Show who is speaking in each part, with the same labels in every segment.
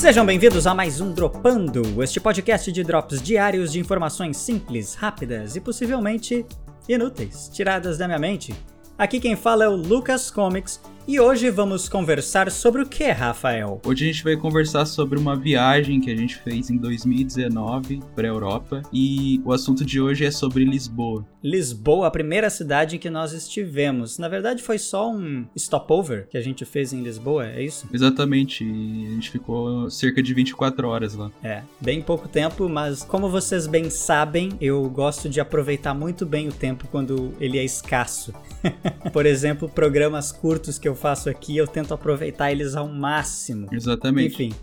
Speaker 1: Sejam bem-vindos a mais um Dropando, este podcast de drops diários de informações simples, rápidas e possivelmente inúteis, tiradas da minha mente. Aqui quem fala é o Lucas Comics e hoje vamos conversar sobre o que, Rafael?
Speaker 2: Hoje a gente vai conversar sobre uma viagem que a gente fez em 2019 para a Europa e o assunto de hoje é sobre Lisboa.
Speaker 1: Lisboa, a primeira cidade em que nós estivemos. Na verdade, foi só um stopover que a gente fez em Lisboa, é isso?
Speaker 2: Exatamente, e a gente ficou cerca de 24 horas lá.
Speaker 1: É, bem pouco tempo, mas como vocês bem sabem, eu gosto de aproveitar muito bem o tempo quando ele é escasso. Por exemplo, programas curtos que eu faço aqui, eu tento aproveitar eles ao máximo.
Speaker 2: Exatamente.
Speaker 1: Enfim.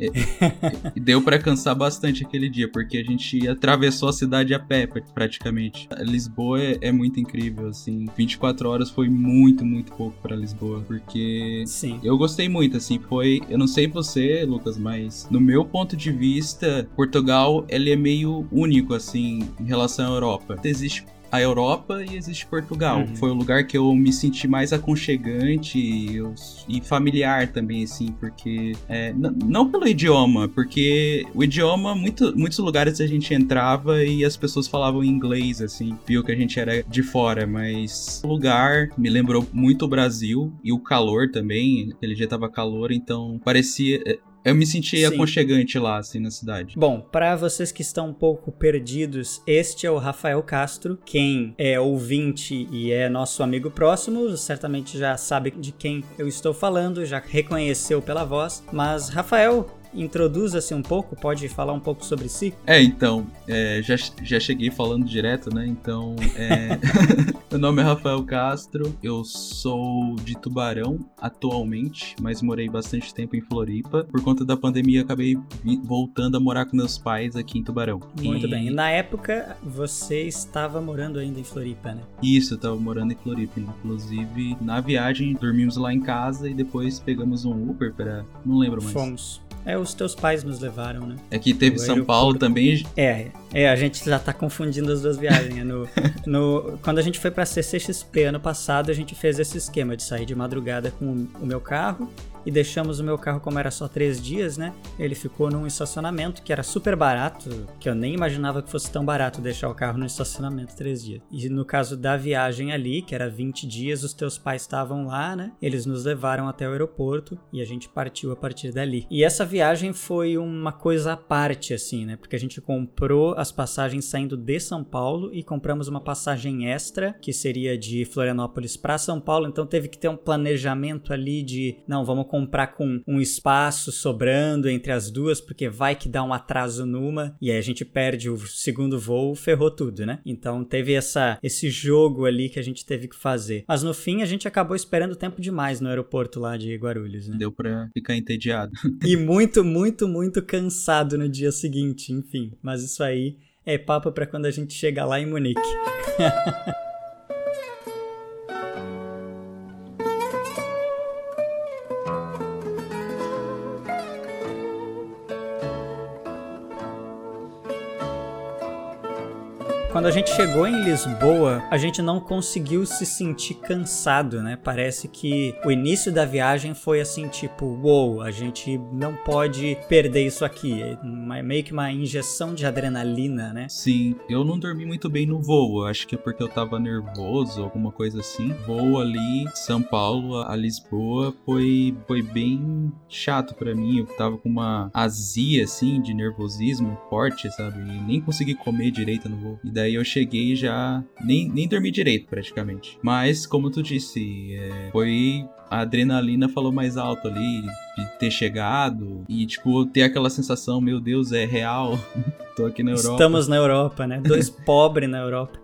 Speaker 2: E, deu para cansar bastante aquele dia, porque a gente atravessou a cidade a pé, praticamente. Lisboa é, é muito incrível, assim. 24 horas foi muito, muito pouco para Lisboa, porque
Speaker 1: Sim.
Speaker 2: eu gostei muito, assim. Foi, eu não sei você, Lucas, mas no meu ponto de vista, Portugal ele é meio único, assim, em relação à Europa. Existe a Europa e existe Portugal. Uhum. Foi o lugar que eu me senti mais aconchegante e, eu, e familiar também, assim, porque. É, não pelo idioma, porque o idioma, muito, muitos lugares a gente entrava e as pessoas falavam inglês, assim, viu que a gente era de fora, mas o lugar me lembrou muito o Brasil e o calor também. Aquele dia tava calor, então parecia. Eu me senti Sim. aconchegante lá, assim, na cidade.
Speaker 1: Bom, para vocês que estão um pouco perdidos, este é o Rafael Castro. Quem é ouvinte e é nosso amigo próximo, certamente já sabe de quem eu estou falando, já reconheceu pela voz. Mas, Rafael, introduza-se um pouco, pode falar um pouco sobre si?
Speaker 2: É, então, é, já, já cheguei falando direto, né? Então, é... meu nome é Rafael Castro, eu sou de Tubarão atualmente, mas morei bastante tempo em Floripa. Por conta da pandemia, acabei voltando a morar com meus pais aqui em Tubarão.
Speaker 1: Muito e... bem. E na época, você estava morando ainda em Floripa, né?
Speaker 2: Isso, eu estava morando em Floripa. Inclusive, na viagem, dormimos lá em casa e depois pegamos um Uber para. Não lembro mais.
Speaker 1: Fomos. É, os teus pais nos levaram, né?
Speaker 2: É que teve o São Paulo também.
Speaker 1: É, é, a gente já tá confundindo as duas viagens. Né? No, no, quando a gente foi pra CCXP ano passado, a gente fez esse esquema de sair de madrugada com o meu carro e deixamos o meu carro como era só três dias, né? Ele ficou num estacionamento que era super barato, que eu nem imaginava que fosse tão barato deixar o carro no estacionamento três dias. E no caso da viagem ali, que era 20 dias, os teus pais estavam lá, né? Eles nos levaram até o aeroporto e a gente partiu a partir dali. E essa viagem foi uma coisa à parte, assim, né? Porque a gente comprou as passagens saindo de São Paulo e compramos uma passagem extra, que seria de Florianópolis para São Paulo, então teve que ter um planejamento ali de, não, vamos comprar com um espaço sobrando entre as duas, porque vai que dá um atraso numa e aí a gente perde o segundo voo, ferrou tudo, né? Então teve essa, esse jogo ali que a gente teve que fazer. Mas no fim a gente acabou esperando tempo demais no aeroporto lá de Guarulhos, né?
Speaker 2: Deu pra ficar entediado.
Speaker 1: e muito, muito, muito cansado no dia seguinte, enfim. Mas isso aí é papo para quando a gente chegar lá em Munique. Quando a gente chegou em Lisboa, a gente não conseguiu se sentir cansado, né? Parece que o início da viagem foi assim, tipo, uou, wow, a gente não pode perder isso aqui. É meio que uma injeção de adrenalina, né?
Speaker 2: Sim, eu não dormi muito bem no voo. Acho que é porque eu tava nervoso, alguma coisa assim. Voo ali, São Paulo a Lisboa, foi, foi bem chato para mim. Eu tava com uma azia, assim, de nervosismo forte, sabe? E nem consegui comer direito no voo. E daí eu cheguei já. Nem, nem dormi direito, praticamente. Mas, como tu disse, é, foi. A adrenalina falou mais alto ali, de ter chegado e, tipo, ter aquela sensação: meu Deus, é real. Tô aqui na Europa.
Speaker 1: Estamos na Europa, né? Dois pobres na Europa.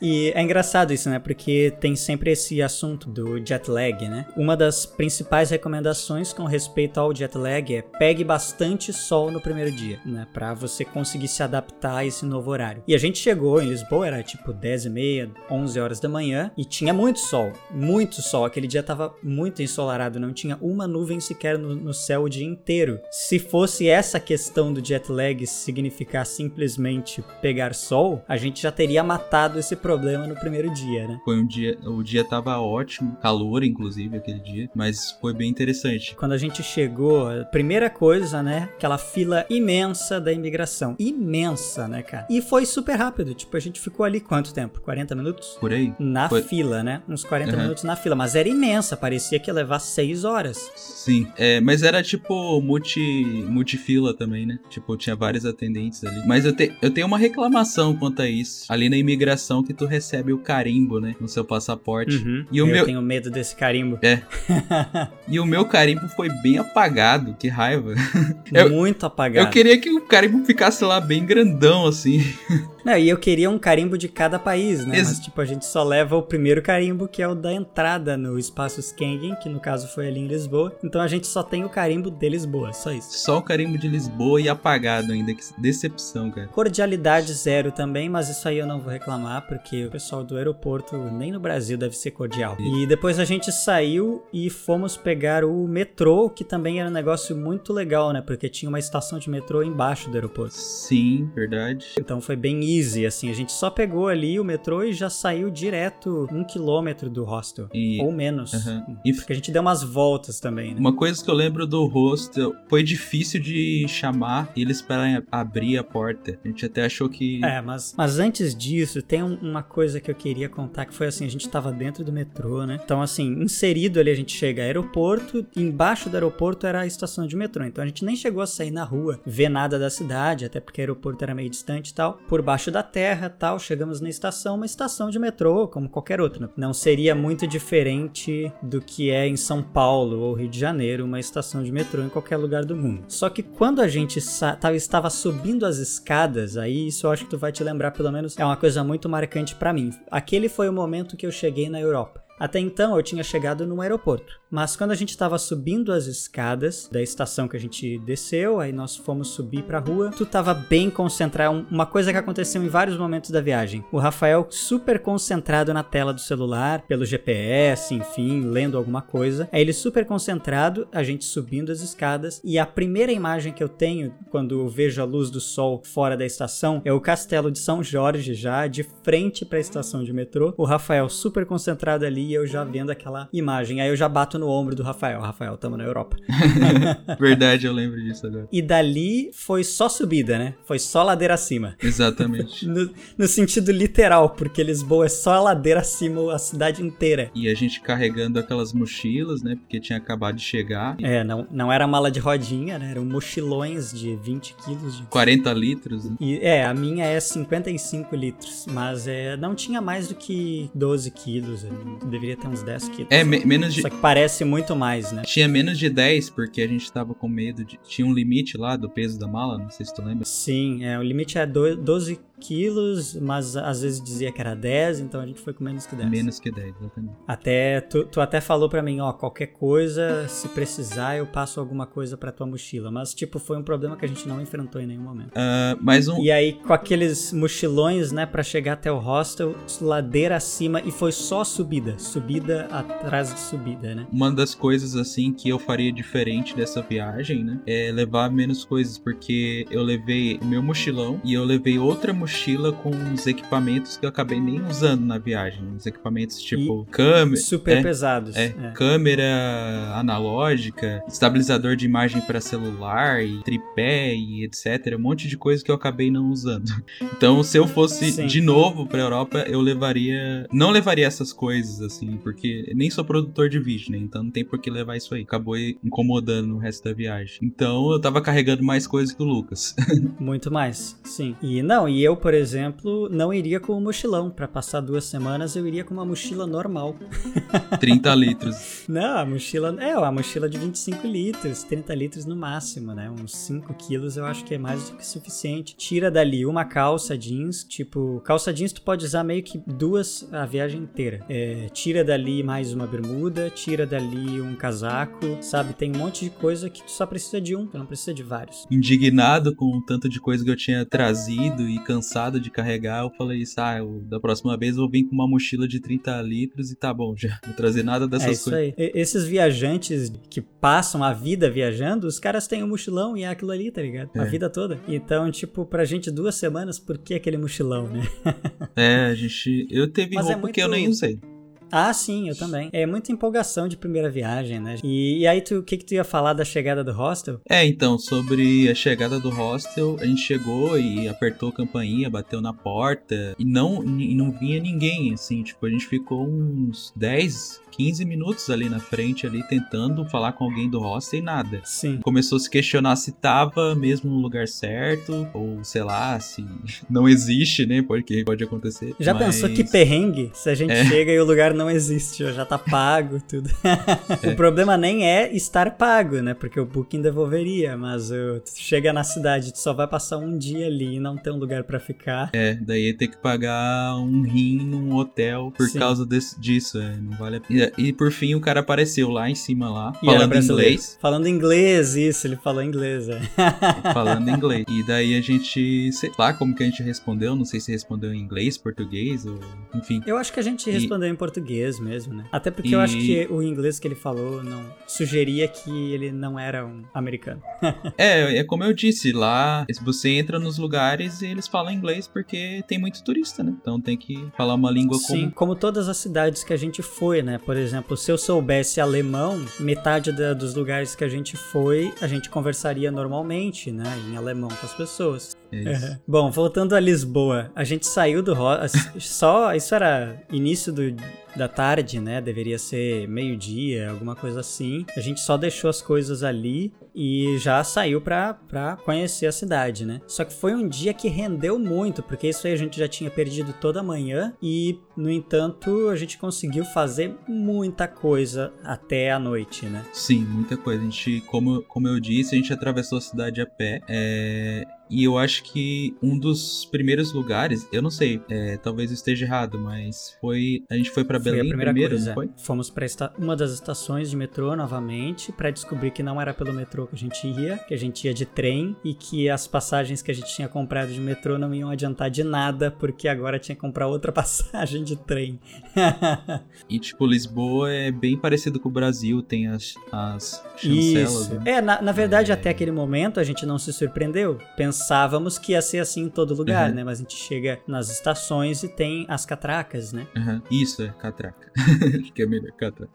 Speaker 1: e é engraçado isso, né? Porque tem sempre esse assunto do jet lag, né? Uma das principais recomendações com respeito ao jet lag é pegue bastante sol no primeiro dia, né? Pra você conseguir se adaptar a esse novo horário. E a gente chegou em Lisboa, era tipo 10 e meia, 11 horas da manhã, e tinha muito sol, muito sol. Sol. Aquele dia tava muito ensolarado, não tinha uma nuvem sequer no, no céu o dia inteiro. Se fosse essa questão do jet lag significar simplesmente pegar sol, a gente já teria matado esse problema no primeiro dia, né?
Speaker 2: Foi um dia, o dia tava ótimo, calor inclusive aquele dia, mas foi bem interessante.
Speaker 1: Quando a gente chegou, a primeira coisa, né, aquela fila imensa da imigração. Imensa, né, cara? E foi super rápido, tipo, a gente ficou ali quanto tempo? 40 minutos?
Speaker 2: Por aí?
Speaker 1: Na
Speaker 2: Foi.
Speaker 1: fila, né? Uns 40
Speaker 2: Uhum.
Speaker 1: minutos na fila, mas era imensa, parecia que ia levar 6 horas.
Speaker 2: Sim, é, mas era tipo multi, multifila também, né? Tipo, tinha vários atendentes ali. Mas eu, te, eu tenho uma reclamação quanto a isso. Ali na imigração que tu recebe o carimbo, né? No seu passaporte.
Speaker 1: Uhum.
Speaker 2: E o
Speaker 1: eu
Speaker 2: meu-
Speaker 1: tenho medo desse carimbo.
Speaker 2: E o meu carimbo foi bem apagado, que raiva. Eu-
Speaker 1: Muito apagado.
Speaker 2: Eu queria que o carimbo ficasse lá bem grandão, assim.
Speaker 1: Não, e eu queria um carimbo de cada país, né?
Speaker 2: Ex-
Speaker 1: Mas, tipo, a gente só leva o primeiro carimbo, que é o da entrada no espaço Schengen, que no caso foi ali em Lisboa. Então a gente só tem o carimbo de Lisboa, só isso.
Speaker 2: Só o carimbo de Lisboa e apagado ainda. Que decepção, cara.
Speaker 1: Cordialidade zero também, mas isso aí eu não vou reclamar, porque o pessoal do aeroporto nem no Brasil deve ser cordial. E depois a gente saiu e fomos pegar o metrô, que também era um negócio muito legal, né? Porque tinha uma estação de metrô embaixo do aeroporto.
Speaker 2: Sim, verdade.
Speaker 1: Então foi bem easy, assim. A gente só pegou ali o metrô e já saiu direto um quilômetro do hostel.
Speaker 2: E
Speaker 1: Ou menos.
Speaker 2: Aham. E
Speaker 1: Porque a gente deu umas voltas também, né?
Speaker 2: Uma coisa que eu lembro do hostel foi difícil de chamar eles para abrir a porta. A gente até achou que.
Speaker 1: É, mas, mas antes disso, tem um- uma coisa que eu queria contar, que foi assim, a gente tava dentro do metrô, né? Então, assim, inserido ali, a gente chega ao aeroporto, e embaixo do aeroporto era a estação de metrô. Então a gente nem chegou a sair na rua, ver nada da cidade, até porque o aeroporto era meio distante e tal. Por baixo da terra tal, chegamos na estação, uma estação de metrô, como qualquer outra. Não seria muito diferente do que é em São Paulo ou Rio de Janeiro, uma estação de metrô em qualquer lugar do mundo. Só que quando a gente estava subindo as escadas, aí isso eu acho que tu vai te lembrar, pelo menos é uma coisa muito marcante pra mim. Aquele foi o momento que eu cheguei na Europa. Até então eu tinha chegado no aeroporto, mas quando a gente estava subindo as escadas da estação que a gente desceu, aí nós fomos subir pra rua, tu tava bem concentrado, um- uma coisa que aconteceu em vários momentos da viagem. O Rafael super concentrado na tela do celular, pelo GPS, enfim, lendo alguma coisa. Aí ele super concentrado, a gente subindo as escadas, e a primeira imagem que eu tenho quando eu vejo a luz do sol fora da estação é o castelo de São Jorge já de frente para a estação de metrô. O Rafael super concentrado ali e eu já vendo aquela imagem. Aí eu já bato no ombro do Rafael. Rafael, tamo na Europa.
Speaker 2: Verdade, eu lembro disso agora.
Speaker 1: E dali foi só subida, né? Foi só ladeira acima.
Speaker 2: Exatamente.
Speaker 1: No, no sentido literal, porque Lisboa é só ladeira acima a cidade inteira.
Speaker 2: e a gente carregando aquelas mochilas, né? Porque tinha acabado de chegar.
Speaker 1: É, não, não era mala de rodinha, né? Eram mochilões de 20 quilos de
Speaker 2: 40 litros, né?
Speaker 1: E, é, a minha é 55 litros, mas é, não tinha mais do que 12 quilos, ali, deveria ter uns 10 quilos.
Speaker 2: É, me- menos de.
Speaker 1: Só que parece muito mais, né?
Speaker 2: Tinha menos de 10, porque a gente tava com medo de. Tinha um limite lá do peso da mala, não sei se tu lembra.
Speaker 1: Sim, é, o limite é do- 12 quilos, mas às vezes dizia que era 10, então a gente foi com menos que 10.
Speaker 2: Menos que 10, exatamente.
Speaker 1: Até, tu, tu até falou pra mim, ó, qualquer coisa, se precisar, eu passo alguma coisa pra tua mochila. Mas, tipo, foi um problema que a gente não enfrentou em nenhum momento.
Speaker 2: Ah, mais um.
Speaker 1: E aí, com aqueles mochilões, né, pra chegar até o hostel, ladeira acima, e foi só subida. Subida atrás de subida, né?
Speaker 2: Uma das coisas assim que eu faria diferente dessa viagem, né, é levar menos coisas, porque eu levei o meu mochilão e eu levei outra mochila com os equipamentos que eu acabei nem usando na viagem, os equipamentos tipo câmera,
Speaker 1: Super
Speaker 2: é,
Speaker 1: pesados.
Speaker 2: é,
Speaker 1: é.
Speaker 2: câmera analógica, estabilizador de imagem para celular e tripé e etc, um monte de coisa que eu acabei não usando. Então, se eu fosse
Speaker 1: Sim.
Speaker 2: de novo para Europa, eu levaria, não levaria essas coisas assim, porque nem sou produtor de vídeo, né? Então não tem por que levar isso aí. Acabou incomodando o resto da viagem. Então, eu tava carregando mais coisas que o Lucas.
Speaker 1: Muito mais, sim. E não, e eu, por exemplo, não iria com o mochilão. Pra passar duas semanas, eu iria com uma mochila normal.
Speaker 2: 30 litros.
Speaker 1: Não, a mochila. É, a mochila de 25 litros, 30 litros no máximo, né? Uns 5 quilos eu acho que é mais do que suficiente. Tira dali uma calça jeans, tipo, calça jeans tu pode usar meio que duas a viagem inteira. É, tira dali mais uma bermuda, tira dali um casaco, sabe? Tem um monte de coisa que tu só precisa de um, tu não precisa de vários.
Speaker 2: Indignado com o tanto de coisa que eu tinha trazido e cansado de carregar, eu falei isso, ah, eu, da próxima vez eu vou vir com uma mochila de 30 litros e tá bom, já não trazer nada dessas
Speaker 1: é isso
Speaker 2: coisas.
Speaker 1: Aí. Esses viajantes que passam a vida viajando, os caras têm um mochilão e é aquilo ali, tá ligado? É. A vida toda. Então, tipo, pra gente duas semanas, por que aquele mochilão, né?
Speaker 2: é, a gente. Eu teve Mas é roupa é muito... que eu nem usei.
Speaker 1: Ah, sim, eu também. É muita empolgação de primeira viagem, né? E, e aí, o que, que tu ia falar da chegada do hostel?
Speaker 2: É, então, sobre a chegada do hostel, a gente chegou e apertou a campainha, bateu na porta e não, e não vinha ninguém, assim, tipo, a gente ficou uns 10, 15 minutos ali na frente, ali tentando falar com alguém do hostel e nada.
Speaker 1: Sim.
Speaker 2: Começou a se questionar se tava mesmo no lugar certo, ou sei lá, se não existe, né? Porque pode acontecer.
Speaker 1: Já mas... pensou que perrengue se a gente é. chega e o lugar não existe, já tá pago, tudo. É. o problema nem é estar pago, né? Porque o Booking devolveria, mas uh, tu chega na cidade, tu só vai passar um dia ali e não tem um lugar para ficar.
Speaker 2: É, daí ter que pagar um rim num hotel por Sim. causa desse, disso, é, não vale a pena. E por fim o cara apareceu lá em cima lá, e falando inglês.
Speaker 1: Falando inglês, isso, ele falou inglês, é.
Speaker 2: falando inglês. E daí a gente, sei lá como que a gente respondeu, não sei se respondeu em inglês, português ou enfim.
Speaker 1: Eu acho que a gente respondeu e... em português mesmo, né? Até porque e... eu acho que o inglês que ele falou não sugeria que ele não era um americano.
Speaker 2: é, é como eu disse, lá você entra nos lugares e eles falam inglês porque tem muito turista, né? Então tem que falar uma língua
Speaker 1: Sim, comum. como todas as cidades que a gente foi, né? Por exemplo, se eu soubesse alemão, metade da, dos lugares que a gente foi, a gente conversaria normalmente, né, em alemão com as pessoas.
Speaker 2: Isso.
Speaker 1: Bom, voltando a Lisboa, a gente saiu do só isso era início do da tarde, né? Deveria ser meio-dia, alguma coisa assim. A gente só deixou as coisas ali e já saiu pra, conhecer a cidade, né? Só que foi um dia que rendeu muito, porque isso aí a gente já tinha perdido toda a manhã e, no entanto, a gente conseguiu fazer muita coisa até a noite, né?
Speaker 2: Sim, muita coisa. A gente, como, como eu disse, a gente atravessou a cidade a pé. É, e eu acho que um dos primeiros lugares, eu não sei, é, talvez eu esteja errado, mas foi. A gente foi para Belém primeiro,
Speaker 1: coisa.
Speaker 2: não foi?
Speaker 1: Fomos para uma das estações de metrô novamente para descobrir que não era pelo metrô que a gente ia, que a gente ia de trem e que as passagens que a gente tinha comprado de metrô não iam adiantar de nada, porque agora tinha que comprar outra passagem de trem.
Speaker 2: e tipo, Lisboa é bem parecido com o Brasil, tem as, as chancelas. Isso.
Speaker 1: Né? É, na, na verdade, é... até aquele momento a gente não se surpreendeu. Pensando pensávamos que ia ser assim em todo lugar, uhum. né? Mas a gente chega nas estações e tem as catracas, né?
Speaker 2: Uhum. Isso, é catraca. Acho que é melhor catraca.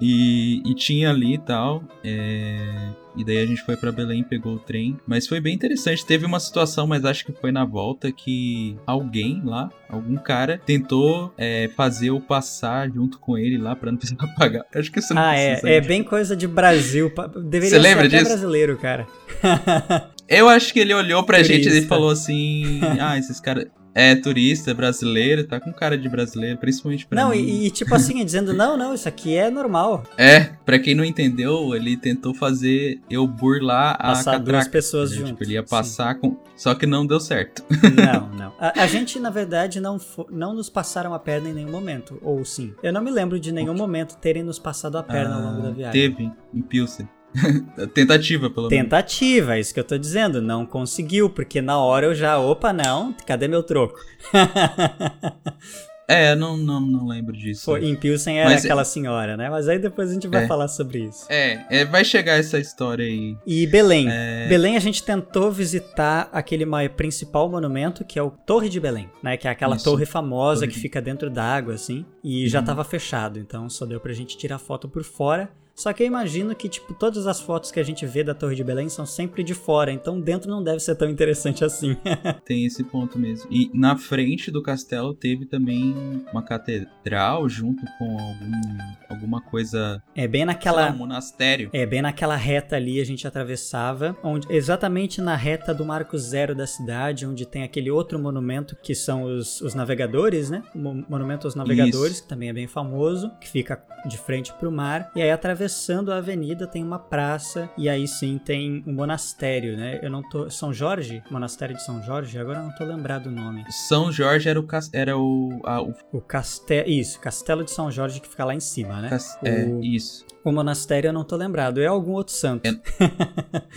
Speaker 2: E, e tinha ali e tal. É... E daí a gente foi para Belém, pegou o trem. Mas foi bem interessante. Teve uma situação, mas acho que foi na volta, que alguém lá, algum cara, tentou é, fazer eu passar junto com ele lá pra não precisar pagar. Acho que isso não
Speaker 1: Ah, é. É bem coisa de Brasil. Deveria Você lembra ser disso? brasileiro, cara.
Speaker 2: Eu acho que ele olhou pra turista. gente e falou assim: Ah, esses caras. É turista, brasileiro, tá com cara de brasileiro, principalmente pra
Speaker 1: não, e, e, tipo assim, dizendo, não, não, isso aqui é normal.
Speaker 2: É, pra quem não entendeu, ele tentou fazer eu burlar a
Speaker 1: Passar catraca, duas pessoas
Speaker 2: né?
Speaker 1: juntas.
Speaker 2: Tipo, ele ia passar Sim. com... Só que não deu certo.
Speaker 1: Não, não. A, a gente, na verdade, não, não nos passaram a perna em nenhum momento, ou sim. Eu não me lembro de nenhum momento terem nos passado a perna ah, ao longo da ah, viagem.
Speaker 2: Teve, em Pilsen. Tentativa, pelo
Speaker 1: menos. Tentativa, é isso que eu tô dizendo. Não conseguiu, porque na hora eu já, opa, não, cadê meu troco?
Speaker 2: é, não, não, não lembro disso.
Speaker 1: Foi, em Pilsen era Mas, é- aquela senhora, né? Mas aí depois a gente vai é, falar sobre isso.
Speaker 2: É, é, vai chegar essa história aí.
Speaker 1: E Belém. É... Belém a gente tentou visitar aquele principal monumento, que é o Torre de Belém, né? Que é aquela isso. torre famosa torre. que fica dentro da água, assim. E uhum. já tava fechado, então só deu pra gente tirar foto por fora. Só que eu imagino que, tipo, todas as fotos que a gente vê da Torre de Belém são sempre de fora, então dentro não deve ser tão interessante assim.
Speaker 2: Tem esse ponto mesmo. E na frente do castelo teve também uma catedral junto com algum, alguma coisa.
Speaker 1: É bem naquela. Lá,
Speaker 2: um monastério.
Speaker 1: É bem naquela reta ali a gente atravessava, onde exatamente na reta do Marco Zero da cidade, onde tem aquele outro monumento que são os, os navegadores, né? O monumento aos navegadores, Isso. que também é bem famoso, que fica de frente para o mar. E aí atravessamos atravessando a avenida tem uma praça e aí sim tem um monastério, né? Eu não tô. São Jorge? Monastério de São Jorge? Agora eu não tô lembrado o nome.
Speaker 2: São Jorge era o. Era o, a, o...
Speaker 1: o castelo. Isso, Castelo de São Jorge que fica lá em cima, né?
Speaker 2: Cas... É, o... isso.
Speaker 1: O monastério eu não tô lembrado. É algum outro santo.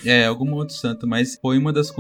Speaker 2: É, é algum outro santo, mas foi uma das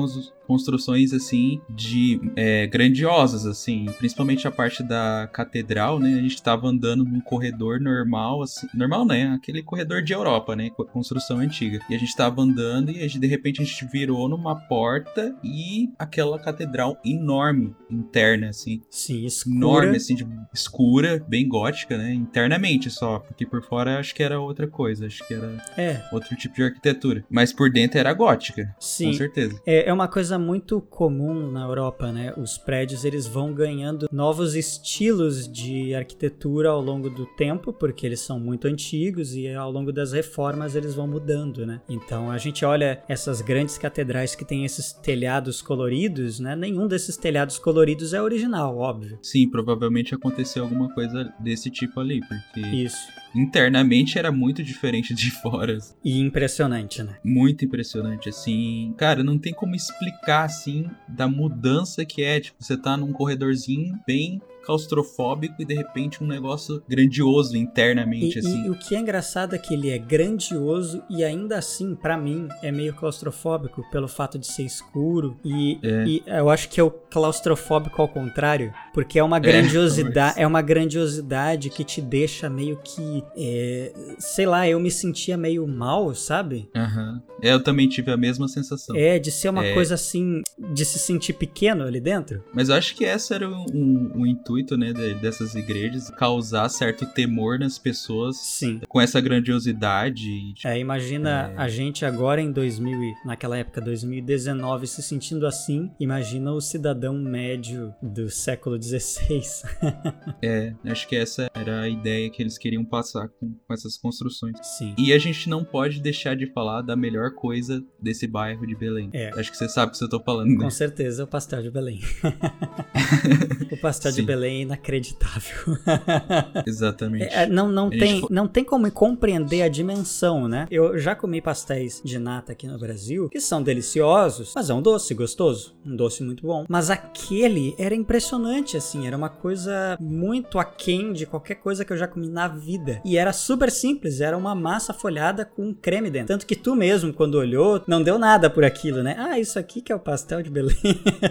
Speaker 2: construções assim de é, grandiosas assim, principalmente a parte da catedral, né? A gente estava andando num corredor normal, assim, normal né? Aquele corredor de Europa, né? Construção antiga. E a gente estava andando e de repente a gente virou numa porta e aquela catedral enorme interna assim.
Speaker 1: Sim, escura.
Speaker 2: Enorme assim, de, escura, bem gótica, né? Internamente só, porque por fora acho que era outra coisa, acho que era
Speaker 1: É,
Speaker 2: outro tipo de arquitetura, mas por dentro era gótica,
Speaker 1: sim.
Speaker 2: com certeza.
Speaker 1: É, é uma coisa muito comum na Europa, né? Os prédios eles vão ganhando novos estilos de arquitetura ao longo do tempo, porque eles são muito antigos e ao longo das reformas eles vão mudando, né? Então a gente olha essas grandes catedrais que têm esses telhados coloridos, né? Nenhum desses telhados coloridos é original, óbvio.
Speaker 2: Sim, provavelmente aconteceu alguma coisa desse tipo ali, porque
Speaker 1: Isso.
Speaker 2: Internamente era muito diferente de fora.
Speaker 1: E impressionante, né?
Speaker 2: Muito impressionante, assim. Cara, não tem como explicar, assim, da mudança que é. Tipo, você tá num corredorzinho bem claustrofóbico e de repente um negócio grandioso internamente,
Speaker 1: E,
Speaker 2: assim.
Speaker 1: e o que é engraçado é que ele é grandioso e ainda assim, pra mim, é meio claustrofóbico pelo fato de ser escuro. E,
Speaker 2: É.
Speaker 1: e eu acho que é o claustrofóbico ao contrário, porque é uma
Speaker 2: talvez.
Speaker 1: grandiosidade, é, uma grandiosidade que te deixa meio que, é, sei lá, eu me sentia meio mal, sabe?
Speaker 2: Aham. É, Eu também tive a mesma sensação.
Speaker 1: É, de ser uma
Speaker 2: É.
Speaker 1: coisa assim, de se sentir pequeno ali dentro.
Speaker 2: Mas eu acho que esse era o, o- o intuito, né, de- dessas igrejas, causar certo temor nas pessoas
Speaker 1: Sim.
Speaker 2: com essa grandiosidade. tipo,
Speaker 1: É, imagina
Speaker 2: É.
Speaker 1: a gente agora em 2000, e- naquela época, 2019, se sentindo assim. Imagina o cidadão médio do século XVI.
Speaker 2: é, acho que essa era a ideia que eles queriam passar com, com essas construções.
Speaker 1: Sim.
Speaker 2: E a gente não pode deixar de falar da melhor coisa desse bairro de Belém.
Speaker 1: É.
Speaker 2: Acho que você sabe o que eu tô falando, né?
Speaker 1: Com certeza, o pastel de Belém. o pastel de
Speaker 2: Sim.
Speaker 1: É inacreditável.
Speaker 2: Exatamente.
Speaker 1: É, não, não,
Speaker 2: A
Speaker 1: tem, não tem como compreender a dimensão, né? Eu já comi pastéis de nata aqui no Brasil, que são deliciosos, mas é um doce gostoso, um doce muito bom. Mas aquele era impressionante, assim, era uma coisa muito aquém de qualquer coisa que eu já comi na vida. E era super simples, era uma massa folhada com creme dentro. Tanto que tu mesmo, quando olhou, não deu nada por aquilo, né? Ah, isso aqui que é o pastel de Belém.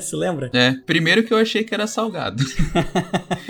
Speaker 1: Se lembra?
Speaker 2: É, primeiro que eu achei que era salgado.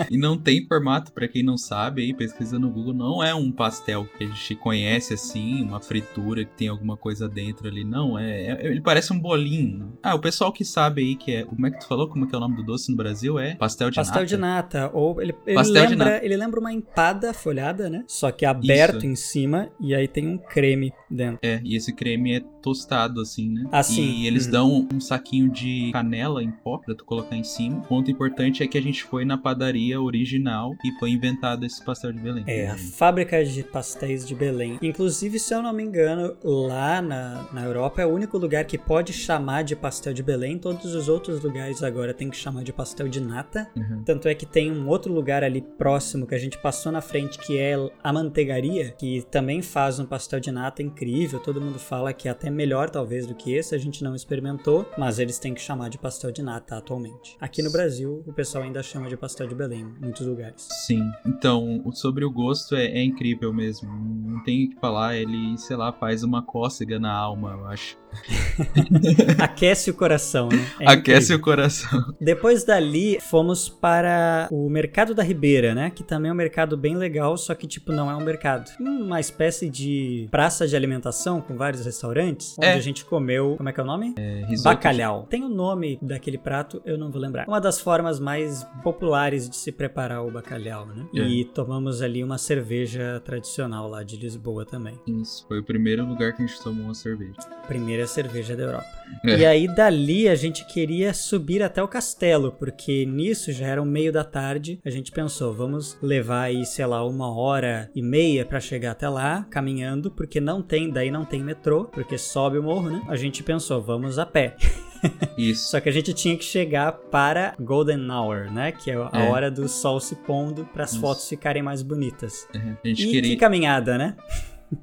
Speaker 2: e não tem formato, pra quem não sabe, aí pesquisa no Google, não é um pastel que a gente conhece assim, uma fritura que tem alguma coisa dentro ali, não, é, é- ele parece um bolinho. Ah, o pessoal que sabe aí que é, como é que tu falou, como é que é o nome do doce no Brasil? É pastel de
Speaker 1: Pastel
Speaker 2: nata.
Speaker 1: de nata. Ou ele, ele
Speaker 2: Pastel de
Speaker 1: lembra,
Speaker 2: nata.
Speaker 1: ele lembra uma empada folhada, né? Só que aberto
Speaker 2: Isso.
Speaker 1: em cima e aí tem um creme dentro.
Speaker 2: É, e esse creme é tostado assim, né?
Speaker 1: Ah, sim.
Speaker 2: E eles
Speaker 1: Uhum.
Speaker 2: dão um saquinho de canela em pó pra tu colocar em cima. O ponto importante é que a gente foi na padaria original e foi inventado esse pastel de Belém.
Speaker 1: É, a fábrica de pastéis de Belém. Inclusive, se eu não me engano, lá na, na Europa é o único lugar que pode chamar de pastel de Belém. Todos os outros lugares agora tem que chamar de pastel de nata.
Speaker 2: Uhum.
Speaker 1: Tanto é que tem um outro lugar ali próximo que a gente passou na frente, que é a Manteigaria, que também faz um pastel de nata incrível. Todo mundo fala que é até melhor, talvez, do que esse. A gente não experimentou, mas eles têm que chamar de pastel de nata atualmente. Aqui no Brasil, o pessoal ainda chama de pastel de Belém, em muitos lugares.
Speaker 2: Sim, então, o- sobre o gosto é, é incrível mesmo. Não tem o que falar, ele, sei lá, faz uma cócega na alma, eu acho.
Speaker 1: Aquece o coração, né? É
Speaker 2: Aquece
Speaker 1: incrível.
Speaker 2: o coração.
Speaker 1: Depois dali, fomos para o Mercado da Ribeira, né? Que também é um mercado bem legal, só que, tipo, não é um mercado. Uma espécie de praça de alimentação com vários restaurantes, onde
Speaker 2: É.
Speaker 1: a gente comeu. Como é que é o nome?
Speaker 2: É.
Speaker 1: Bacalhau. Tem o nome daquele prato, eu não vou lembrar. Uma das formas mais populares de se preparar o bacalhau, né?
Speaker 2: É.
Speaker 1: E tomamos ali uma cerveja tradicional lá de Lisboa também.
Speaker 2: Isso, foi o primeiro lugar que a gente tomou uma cerveja.
Speaker 1: Primeira cerveja da Europa.
Speaker 2: É.
Speaker 1: E aí dali a gente queria subir até o castelo, porque nisso já era o meio da tarde. A gente pensou, vamos levar aí, sei lá, uma hora e meia pra chegar até lá, caminhando, porque não tem, daí não tem metrô, porque sobe o morro, né? A gente pensou, vamos a pé.
Speaker 2: Isso.
Speaker 1: Só que a gente tinha que chegar para Golden Hour, né? Que é a
Speaker 2: É.
Speaker 1: hora do sol se pondo para as fotos ficarem mais bonitas.
Speaker 2: É, A gente
Speaker 1: E
Speaker 2: queria.
Speaker 1: que caminhada, né?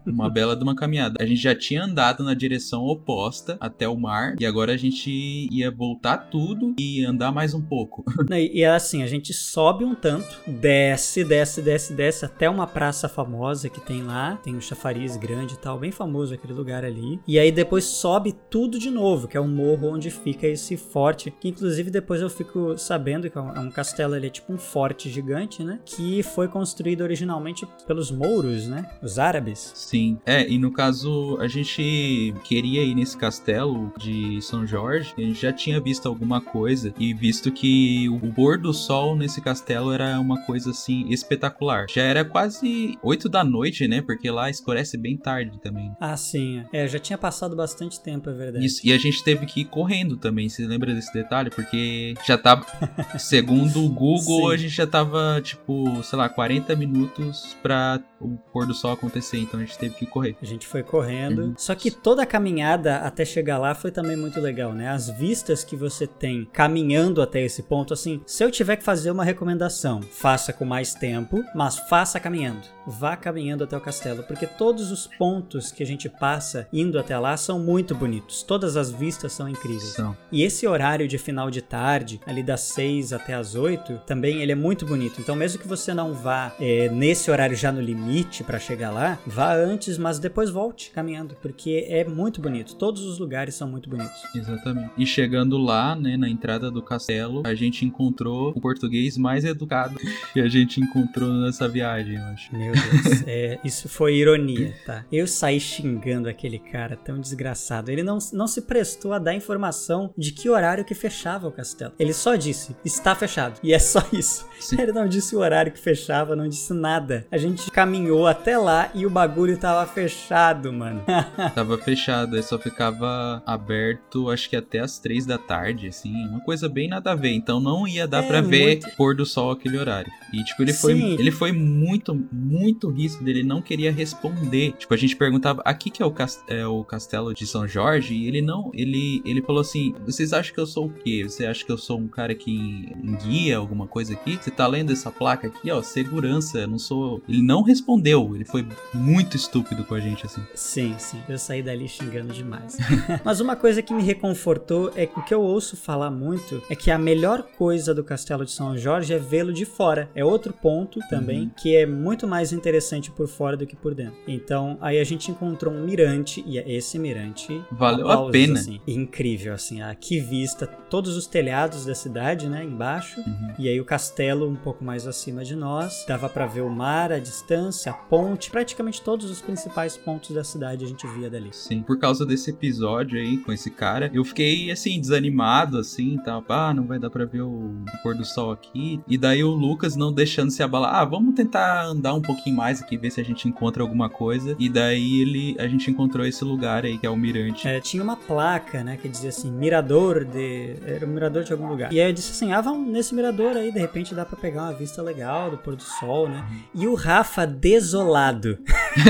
Speaker 2: Uma bela de uma caminhada. A gente já tinha andado na direção oposta até o mar e agora a gente ia voltar tudo e andar mais um pouco.
Speaker 1: E é assim, a gente sobe um tanto, desce, desce, desce, desce até uma praça famosa que tem lá, tem um chafariz grande e tal, bem famoso aquele lugar ali. E aí depois sobe tudo de novo, que é um morro onde fica esse forte, que inclusive depois eu fico sabendo que é um é castelo ali, é tipo um forte gigante, né? Que foi construído originalmente pelos mouros, né? Os árabes.
Speaker 2: Sim. É, e no caso, a gente queria ir nesse castelo de São Jorge, a gente já tinha visto alguma coisa e visto que o pôr do sol nesse castelo era uma coisa assim espetacular. Já era quase 8 da noite, né? Porque lá escurece bem tarde também.
Speaker 1: Ah, sim. É, já tinha passado bastante tempo, é verdade.
Speaker 2: Isso, e a gente teve que ir correndo também, você lembra desse detalhe? Porque já tava, segundo o Google, sim. a gente já tava, tipo, sei lá, 40 minutos pra o pôr do sol acontecer, então a gente teve que correr.
Speaker 1: A gente foi correndo. Uhum. Só que toda a caminhada até chegar lá foi também muito legal, né? As vistas que você tem caminhando até esse ponto, assim, se eu tiver que fazer uma recomendação, faça com mais tempo, mas faça caminhando. Vá caminhando até o castelo, porque todos os pontos que a gente passa indo até lá são muito bonitos. Todas as vistas são incríveis. São. E esse horário de final de tarde, ali das 6 até as 8, também ele é muito bonito. Então, mesmo que você não vá é, nesse horário já no limite, limite para chegar lá, vá antes, mas depois volte caminhando, porque é muito bonito. Todos os lugares são muito bonitos.
Speaker 2: Exatamente. E chegando lá, né, na entrada do castelo, a gente encontrou o português mais educado que a gente encontrou nessa viagem, eu acho.
Speaker 1: Meu Deus, é, isso foi ironia, tá? Eu saí xingando aquele cara tão desgraçado. Ele não, não se prestou a dar informação de que horário que fechava o castelo. Ele só disse, está fechado. E é só isso. Sim. Ele não disse o horário que fechava, não disse nada. A gente caminhou caminhou até lá e o bagulho tava fechado, mano.
Speaker 2: tava fechado, aí só ficava aberto, acho que até as três da tarde, assim, uma coisa bem nada a ver. Então não ia dar é, para ver muito... pôr do sol aquele horário. E tipo, ele foi, ele foi muito, muito ríspido, ele não queria responder. Tipo, a gente perguntava, aqui que é o, cast é o castelo de São Jorge? E ele não, ele, ele falou assim, vocês acham que eu sou o quê? Você acha que eu sou um cara que guia alguma coisa aqui? Você tá lendo essa placa aqui, ó, segurança, não sou... Ele não respondeu. Ele foi muito estúpido com a gente, assim.
Speaker 1: Sim, sim. Eu saí dali xingando demais. Mas uma coisa que me reconfortou é que o que eu ouço falar muito é que a melhor coisa do Castelo de São Jorge é vê-lo de fora. É outro ponto também uhum. que é muito mais interessante por fora do que por dentro. Então, aí a gente encontrou um mirante e é esse mirante
Speaker 2: valeu aplausos, a pena.
Speaker 1: Assim, incrível assim, a que vista todos os telhados da cidade, né, embaixo, uhum. e aí o castelo um pouco mais acima de nós. Dava para ver o mar à distância a ponte, praticamente todos os principais pontos da cidade a gente via dali.
Speaker 2: Sim, por causa desse episódio aí com esse cara, eu fiquei assim, desanimado, assim, tá, ah, não vai dar pra ver o pôr do sol aqui. E daí o Lucas não deixando se abalar, ah, vamos tentar andar um pouquinho mais aqui, ver se a gente encontra alguma coisa. E daí ele, a gente encontrou esse lugar aí, que é o Mirante.
Speaker 1: É, tinha uma placa, né, que dizia assim, mirador de... era um mirador de algum lugar. E aí eu disse assim, ah, vamos nesse mirador aí, de repente dá pra pegar uma vista legal do pôr do sol, né? Uhum. E o Rafa desolado.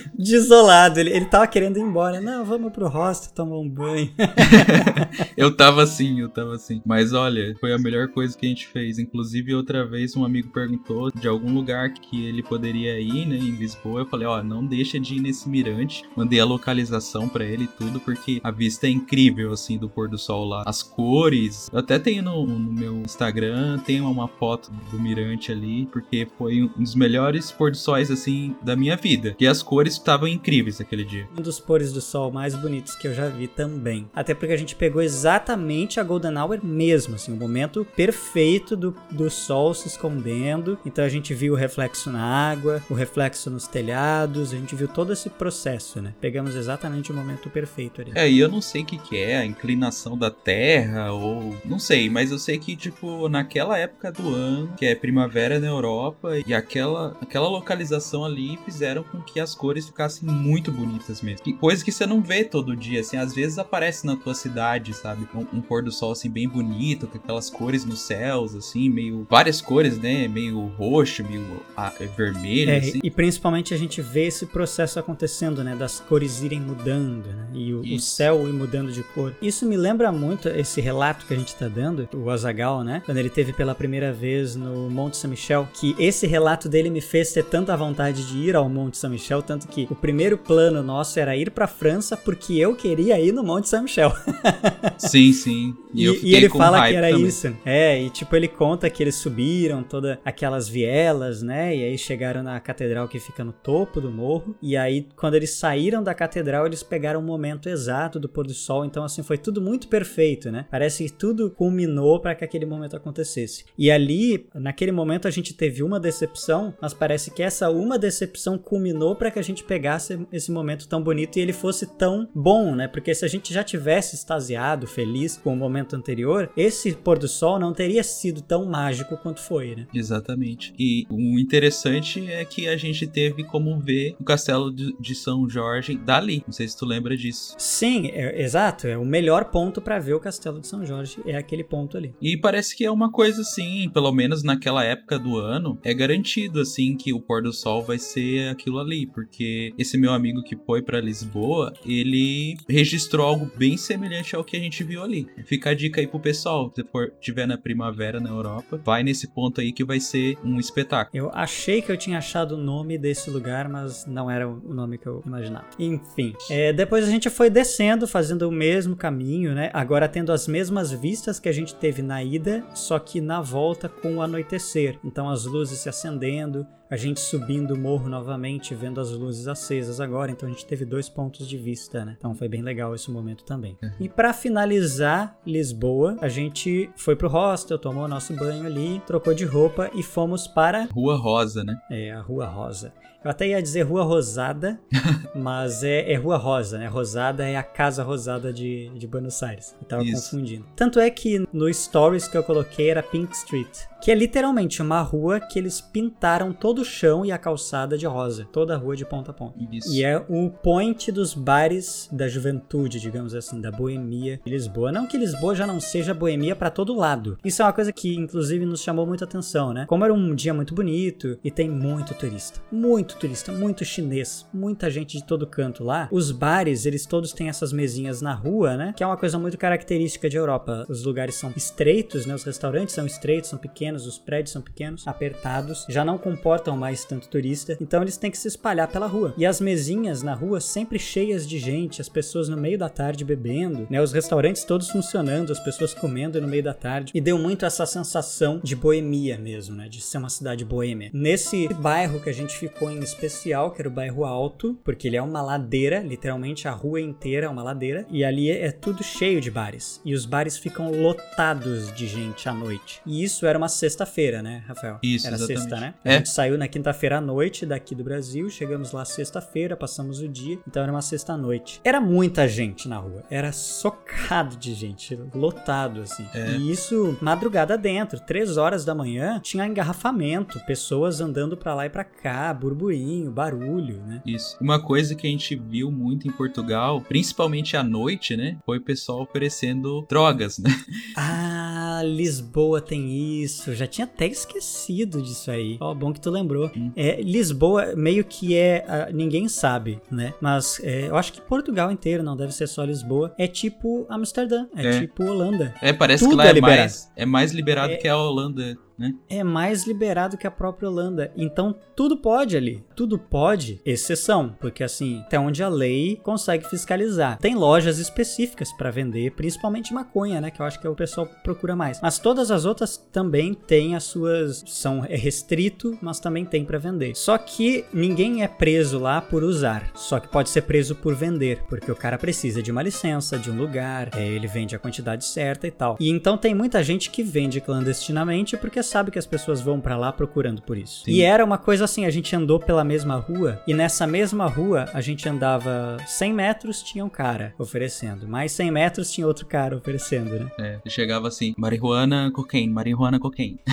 Speaker 1: desolado. Ele, ele tava querendo ir embora. Não, vamos pro hostel tomar um banho.
Speaker 2: eu tava assim, eu tava assim. Mas olha, foi a melhor coisa que a gente fez. Inclusive, outra vez um amigo perguntou de algum lugar que ele poderia ir, né, em Lisboa. Eu falei, ó, não deixa de ir nesse mirante. Mandei a localização para ele e tudo, porque a vista é incrível, assim, do pôr do sol lá. As cores. Eu até tenho no, no meu Instagram, tem uma foto do mirante ali, porque foi um dos melhores pôr do sóis, assim, da minha vida. E as cores estavam incríveis aquele dia.
Speaker 1: Um dos pôres do sol mais bonitos que eu já vi também. Até porque a gente pegou exatamente a Golden Hour mesmo, assim, o momento perfeito do, do sol se escondendo. Então a gente viu o reflexo na água, o reflexo nos telhados, a gente viu todo esse processo, né? Pegamos exatamente o momento perfeito ali.
Speaker 2: É, e eu não sei o que, que é, a inclinação da Terra, ou. Não sei, mas eu sei que, tipo, naquela época do ano, que é primavera na Europa, e aquela, aquela localização ali fizeram com que as cores ficassem muito bonitas mesmo. Que, coisa que você não vê todo dia, assim, às vezes aparece na tua cidade, sabe? Um, um pôr do sol, assim, bem bonito, com aquelas cores nos céus, assim, meio... várias cores, né? Meio roxo, meio ah, vermelho,
Speaker 1: É,
Speaker 2: assim.
Speaker 1: e principalmente a gente vê esse processo acontecendo, né? Das cores irem mudando, né? E o, o céu ir mudando de cor. Isso me lembra muito esse relato que a gente tá dando, o Azagal, né? Quando ele teve pela primeira vez no Monte São Michel, que esse relato dele me fez ter tanta vontade de ir ao Monte São Michel, tanto que o primeiro plano nosso era ir pra França porque eu queria ir no Monte São Michel.
Speaker 2: Sim, sim. E,
Speaker 1: E, e ele fala que era
Speaker 2: também.
Speaker 1: isso. É, e tipo, ele conta que eles subiram todas aquelas vielas, né? E aí chegaram na catedral que fica no topo do morro. E aí, quando eles saíram da catedral, eles pegaram o momento exato do pôr do sol. Então, assim, foi tudo muito perfeito, né? Parece que tudo culminou para que aquele momento acontecesse. E ali, naquele momento, a gente teve uma decepção, mas parece que essa uma decepção culminou para que a gente pegasse esse momento tão bonito e ele fosse tão bom, né? Porque se a gente já tivesse extasiado, feliz com o momento anterior, esse pôr do sol não teria sido tão mágico quanto foi, né?
Speaker 2: Exatamente. E o interessante é que a gente teve como ver o castelo de, São Jorge dali. Não sei se tu lembra disso.
Speaker 1: Sim, é- exato. É o melhor ponto para ver o Castelo de São Jorge é aquele ponto ali.
Speaker 2: E parece que é uma coisa assim, pelo menos naquela época do ano, é garantido assim que o pôr do sol vai ser aquilo ali, porque esse meu amigo que foi pra Lisboa, ele registrou algo bem semelhante ao que a gente viu ali. Fica a dica aí pro pessoal, se for tiver na primavera na Europa, vai nesse ponto aí que vai ser um espetáculo.
Speaker 1: Eu achei que eu tinha achado o nome desse lugar, mas não era o nome que eu imaginava. Enfim, é, depois a gente foi descendo, fazendo o mesmo caminho, né? Agora tendo as mesmas vistas que a gente teve na ida, só que na volta com o anoitecer. Então as luzes se acendendo, a gente subindo o morro novamente, vendo as luzes acesas agora. Então a gente teve dois pontos de vista, né? Então foi bem legal esse momento também. E para finalizar Lisboa, a gente foi pro hostel, tomou nosso banho ali, trocou de roupa e fomos para
Speaker 2: Rua Rosa, né?
Speaker 1: é, a Rua Rosa. Eu até ia dizer Rua Rosada, mas é, é Rua Rosa, né? Rosada é a Casa Rosada de, de Buenos Aires. Eu tava
Speaker 2: Isso.
Speaker 1: confundindo. Tanto é que no Stories que eu coloquei era Pink Street, que é literalmente uma rua que eles pintaram todo o chão e a calçada de rosa. Toda a rua de ponta a ponta.
Speaker 2: Isso.
Speaker 1: E é o point dos bares da juventude, digamos assim, da boemia de Lisboa. Não que Lisboa já não seja boemia pra todo lado. Isso é uma coisa que, inclusive, nos chamou muita atenção, né? Como era um dia muito bonito e tem muito turista. Muito turista, muito chinês, muita gente de todo canto lá. Os bares, eles todos têm essas mesinhas na rua, né? Que é uma coisa muito característica de Europa. Os lugares são estreitos, né? Os restaurantes são estreitos, são pequenos, os prédios são pequenos, apertados, já não comportam mais tanto turista. Então eles têm que se espalhar pela rua. E as mesinhas na rua sempre cheias de gente, as pessoas no meio da tarde bebendo, né? Os restaurantes todos funcionando, as pessoas comendo no meio da tarde. E deu muito essa sensação de boemia mesmo, né? De ser uma cidade boêmia. Nesse bairro que a gente ficou em especial, que era o bairro Alto, porque ele é uma ladeira, literalmente a rua inteira é uma ladeira, e ali é tudo cheio de bares. E os bares ficam lotados de gente à noite. E isso era uma sexta-feira, né, Rafael?
Speaker 2: Isso,
Speaker 1: era
Speaker 2: exatamente.
Speaker 1: sexta, né? A
Speaker 2: É.
Speaker 1: gente saiu na quinta-feira à noite daqui do Brasil, chegamos lá sexta-feira, passamos o dia, então era uma sexta-noite. Era muita gente na rua, era socado de gente, lotado assim.
Speaker 2: É.
Speaker 1: E isso madrugada dentro, três horas da manhã, tinha engarrafamento, pessoas andando pra lá e pra cá, burburinho, barulho, né?
Speaker 2: Isso. Uma coisa que a gente viu muito em Portugal, principalmente à noite, né? Foi o pessoal oferecendo drogas, né?
Speaker 1: Ah, Lisboa tem isso. Já tinha até esquecido disso aí. Ó, bom que tu lembrou.
Speaker 2: Hum.
Speaker 1: É, Lisboa meio que é. ah, ninguém sabe, né? Mas é, eu acho que Portugal inteiro, não deve ser só Lisboa. É tipo Amsterdã. É,
Speaker 2: É.
Speaker 1: tipo Holanda.
Speaker 2: É, parece
Speaker 1: Tudo
Speaker 2: que lá
Speaker 1: é
Speaker 2: é, mais, é mais liberado
Speaker 1: É.
Speaker 2: que a Holanda, né?
Speaker 1: É mais liberado que a própria Holanda. Então tudo pode ali. Tudo pode, exceção. Porque assim, até onde a lei consegue fiscalizar. Tem lojas específicas pra vender, principalmente maconha, né? Que eu acho que é o pessoal procura mais. Mas todas as outras também têm as suas. São é restrito, mas também tem pra vender. Só que ninguém é preso lá por usar. Só que pode ser preso por vender. Porque o cara precisa de uma licença, de um lugar, é, ele vende a quantidade certa e tal. E então tem muita gente que vende clandestinamente porque sabe que as pessoas vão pra lá procurando por isso.
Speaker 2: Sim.
Speaker 1: E era uma coisa assim, a gente andou pela mesma rua e nessa mesma rua a gente andava 100 metros, tinha um cara oferecendo. Mais 100 metros tinha outro cara oferecendo, né?
Speaker 2: É, chegava assim, marihuana, cocaine, marihuana, cocaine.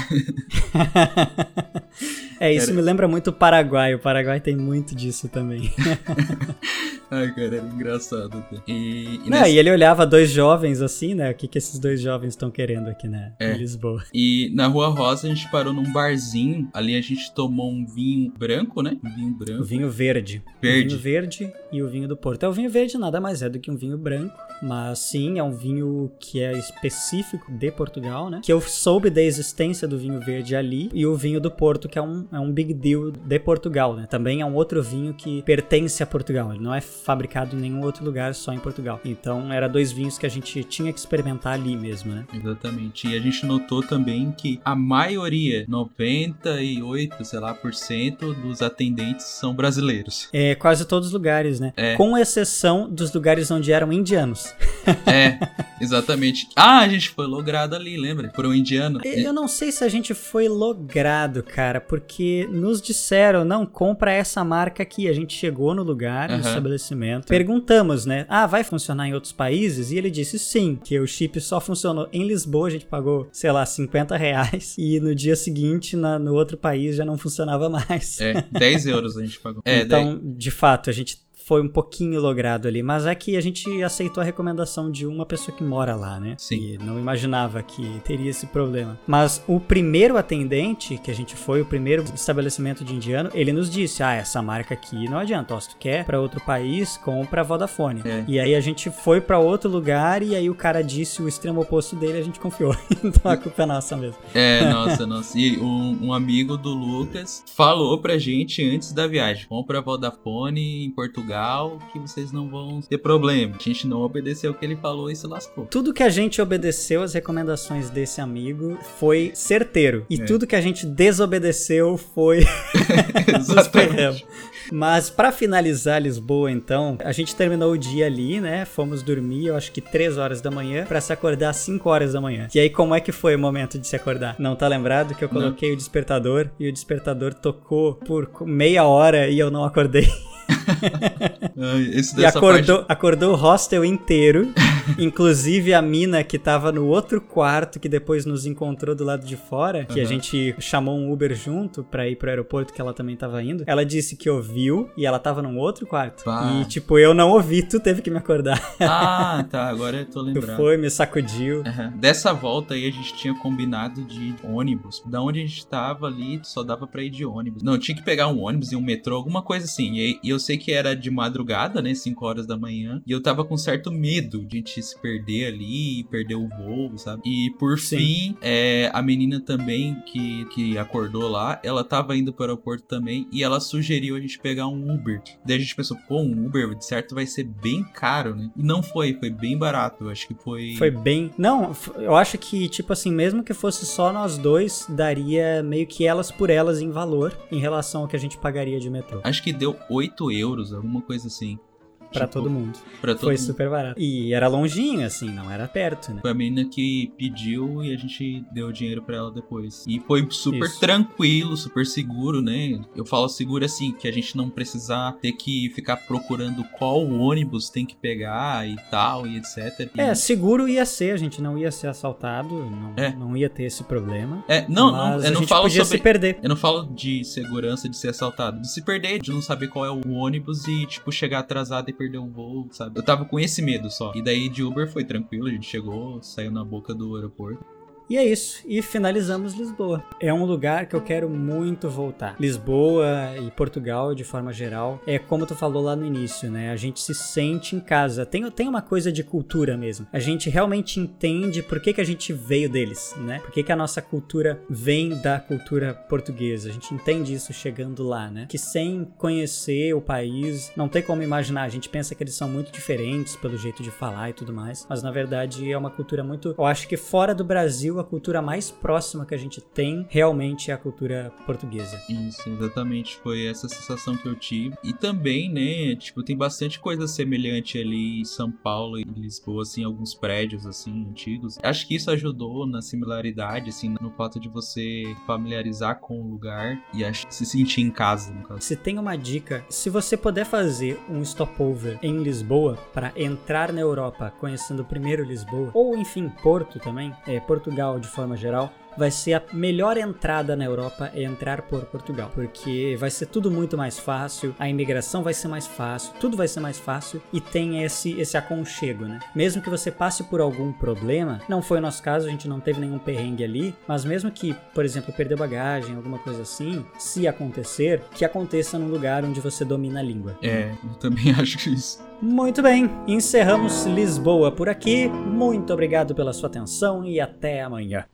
Speaker 1: É, isso
Speaker 2: Era-
Speaker 1: me lembra muito o Paraguai. O Paraguai tem muito disso também.
Speaker 2: Ai, cara, era engraçado. E, e,
Speaker 1: Não,
Speaker 2: nessa-
Speaker 1: e ele olhava dois jovens assim, né? O que, que esses dois jovens estão querendo aqui, né?
Speaker 2: É.
Speaker 1: Em Lisboa.
Speaker 2: e na Rua Rosa a gente parou num barzinho. Ali a gente tomou um vinho branco, né? Vinho
Speaker 1: O
Speaker 2: branco.
Speaker 1: vinho verde.
Speaker 2: Verde.
Speaker 1: O vinho verde e o vinho do Porto. É o vinho verde nada mais é do que um vinho branco, mas sim, é um vinho que é específico de Portugal, né? Que eu soube da existência do vinho verde ali e o vinho do Porto, que é um, é um big deal de Portugal, né? Também é um outro vinho que pertence a Portugal. Ele não é fabricado em nenhum outro lugar, só em Portugal. Então, era dois vinhos que a gente tinha que experimentar ali mesmo, né?
Speaker 2: Exatamente. E a gente notou também que a maioria, 98, sei lá, por cento dos atendentes são brasileiros.
Speaker 1: É, quase todos os lugares, né?
Speaker 2: É.
Speaker 1: Com exceção dos lugares onde eram indianos.
Speaker 2: É, exatamente. Ah, a gente foi logrado ali, lembra? Por um indiano.
Speaker 1: Eu não sei se a gente foi logrado, cara, porque nos disseram, não, compra essa marca aqui. A gente chegou no lugar, no estabelecimento, perguntamos, né? Ah, vai funcionar em outros países? E ele disse sim, que o chip só funcionou em Lisboa, a gente pagou, sei lá, 50 reais. E no dia seguinte, na- no outro país, já não funcionava mais.
Speaker 2: É, 10 euros a gente pagou. É, daí-
Speaker 1: então, de fato, a gente foi um pouquinho logrado ali, mas é que a gente aceitou a recomendação de uma pessoa que mora lá, né?
Speaker 2: Sim.
Speaker 1: E não imaginava que teria esse problema. Mas o primeiro atendente que a gente foi, o primeiro estabelecimento de indiano, ele nos disse: "Ah, essa marca aqui não adianta, ó, se tu quer para outro país, compra a Vodafone".
Speaker 2: É.
Speaker 1: E aí a gente foi para outro lugar e aí o cara disse o extremo oposto dele, a gente confiou. então a culpa é nossa mesmo.
Speaker 2: É, nossa, nossa. E um, um amigo do Lucas falou pra gente antes da viagem: compra a Vodafone em Portugal que vocês não vão ter problema. A gente não obedeceu o que ele falou e se lascou.
Speaker 1: Tudo que a gente obedeceu às recomendações desse amigo foi certeiro. E
Speaker 2: É.
Speaker 1: tudo que a gente desobedeceu foi nos ferramos. Mas pra finalizar Lisboa, então, a gente terminou o dia ali, né? Fomos dormir, eu acho que 3 horas da manhã, pra se acordar às 5 horas da manhã. E aí, como é que foi o momento de se acordar? Não tá lembrado que eu
Speaker 2: Não.
Speaker 1: coloquei o despertador e o despertador tocou por meia hora e eu não acordei.
Speaker 2: Esse
Speaker 1: E acordou, acordou o hostel inteiro, inclusive a mina que tava no outro quarto, que depois nos encontrou do lado de fora, que a
Speaker 2: Aham.
Speaker 1: gente chamou um Uber junto pra ir pro aeroporto, que ela também tava indo. Ela disse que ouviu e ela tava num outro quarto.
Speaker 2: Bah.
Speaker 1: E, tipo, eu não ouvi, tu teve que me acordar.
Speaker 2: parte- Ah, tá. Agora eu tô
Speaker 1: Tu
Speaker 2: lembrando.
Speaker 1: foi, me sacudiu.
Speaker 2: Aham. Dessa volta aí a gente tinha combinado de ônibus. Da onde a gente tava ali, só dava pra ir de ônibus. Não, tinha que pegar um ônibus e um metrô, alguma coisa assim. E, e eu sei que era de madrugada, né? 5 horas da manhã. E eu tava com certo medo de a gente se perder ali, perder o voo, sabe? E por
Speaker 1: Sim.
Speaker 2: fim, é, a menina também que, que acordou lá, ela tava indo pro aeroporto também. E ela sugeriu a gente pegar um Uber. Daí a gente pensou, pô, um Uber de certo vai ser bem caro, né? E não foi, foi bem barato. Eu acho que foi.
Speaker 1: Foi bem. Não, eu acho que, tipo assim, mesmo que fosse só nós dois, daria meio que elas por elas em valor em relação ao que a gente pagaria de metrô.
Speaker 2: Acho que deu 8 euros, alguma coisa assim.
Speaker 1: Pra
Speaker 2: Tipo,
Speaker 1: todo mundo.
Speaker 2: Pra todo
Speaker 1: Foi
Speaker 2: mundo.
Speaker 1: super barato. E era longinho, assim, não era perto, né?
Speaker 2: Foi a menina que pediu e a gente deu o dinheiro pra ela depois. E foi super
Speaker 1: Isso.
Speaker 2: tranquilo, super seguro, né? Eu falo seguro assim, que a gente não precisar ter que ficar procurando qual ônibus tem que pegar e tal, e etc. E-
Speaker 1: É, seguro ia ser, a gente não ia ser assaltado, não,
Speaker 2: É.
Speaker 1: não ia ter esse problema.
Speaker 2: É, não, não,
Speaker 1: a
Speaker 2: eu não
Speaker 1: gente
Speaker 2: falo
Speaker 1: podia
Speaker 2: sobre.
Speaker 1: se perder.
Speaker 2: Eu não falo de segurança de ser assaltado, de se perder, de não saber qual é o ônibus e, tipo, chegar atrasado e perder o voo, sabe? Eu tava com esse medo só. E daí de Uber foi tranquilo, a gente chegou, saiu na boca do aeroporto.
Speaker 1: E é isso. E finalizamos Lisboa. É um lugar que eu quero muito voltar. Lisboa e Portugal, de forma geral, é como tu falou lá no início, né? A gente se sente em casa. Tem, tem uma coisa de cultura mesmo. A gente realmente entende por que, que a gente veio deles, né? Por que, que a nossa cultura vem da cultura portuguesa. A gente entende isso chegando lá, né? Que sem conhecer o país, não tem como imaginar. A gente pensa que eles são muito diferentes pelo jeito de falar e tudo mais. Mas na verdade é uma cultura muito. Eu acho que fora do Brasil, a cultura mais próxima que a gente tem realmente é a cultura portuguesa.
Speaker 2: Isso, exatamente. Foi essa sensação que eu tive. E também, né, tipo, tem bastante coisa semelhante ali em São Paulo e Lisboa, assim, alguns prédios, assim, antigos. Acho que isso ajudou na similaridade, assim, no fato de você familiarizar com o lugar e acho, se sentir em casa, no caso.
Speaker 1: Se tem uma dica, se você puder fazer um stopover em Lisboa para entrar na Europa conhecendo primeiro Lisboa, ou enfim, Porto também, é, Portugal de forma geral, vai ser a melhor entrada na Europa é entrar por Portugal, porque vai ser tudo muito mais fácil, a imigração vai ser mais fácil, tudo vai ser mais fácil e tem esse esse aconchego, né? Mesmo que você passe por algum problema, não foi o nosso caso, a gente não teve nenhum perrengue ali, mas mesmo que, por exemplo, perder bagagem, alguma coisa assim, se acontecer, que aconteça num lugar onde você domina a língua.
Speaker 2: É, eu também acho isso.
Speaker 1: Muito bem, encerramos Lisboa por aqui. Muito obrigado pela sua atenção e até amanhã.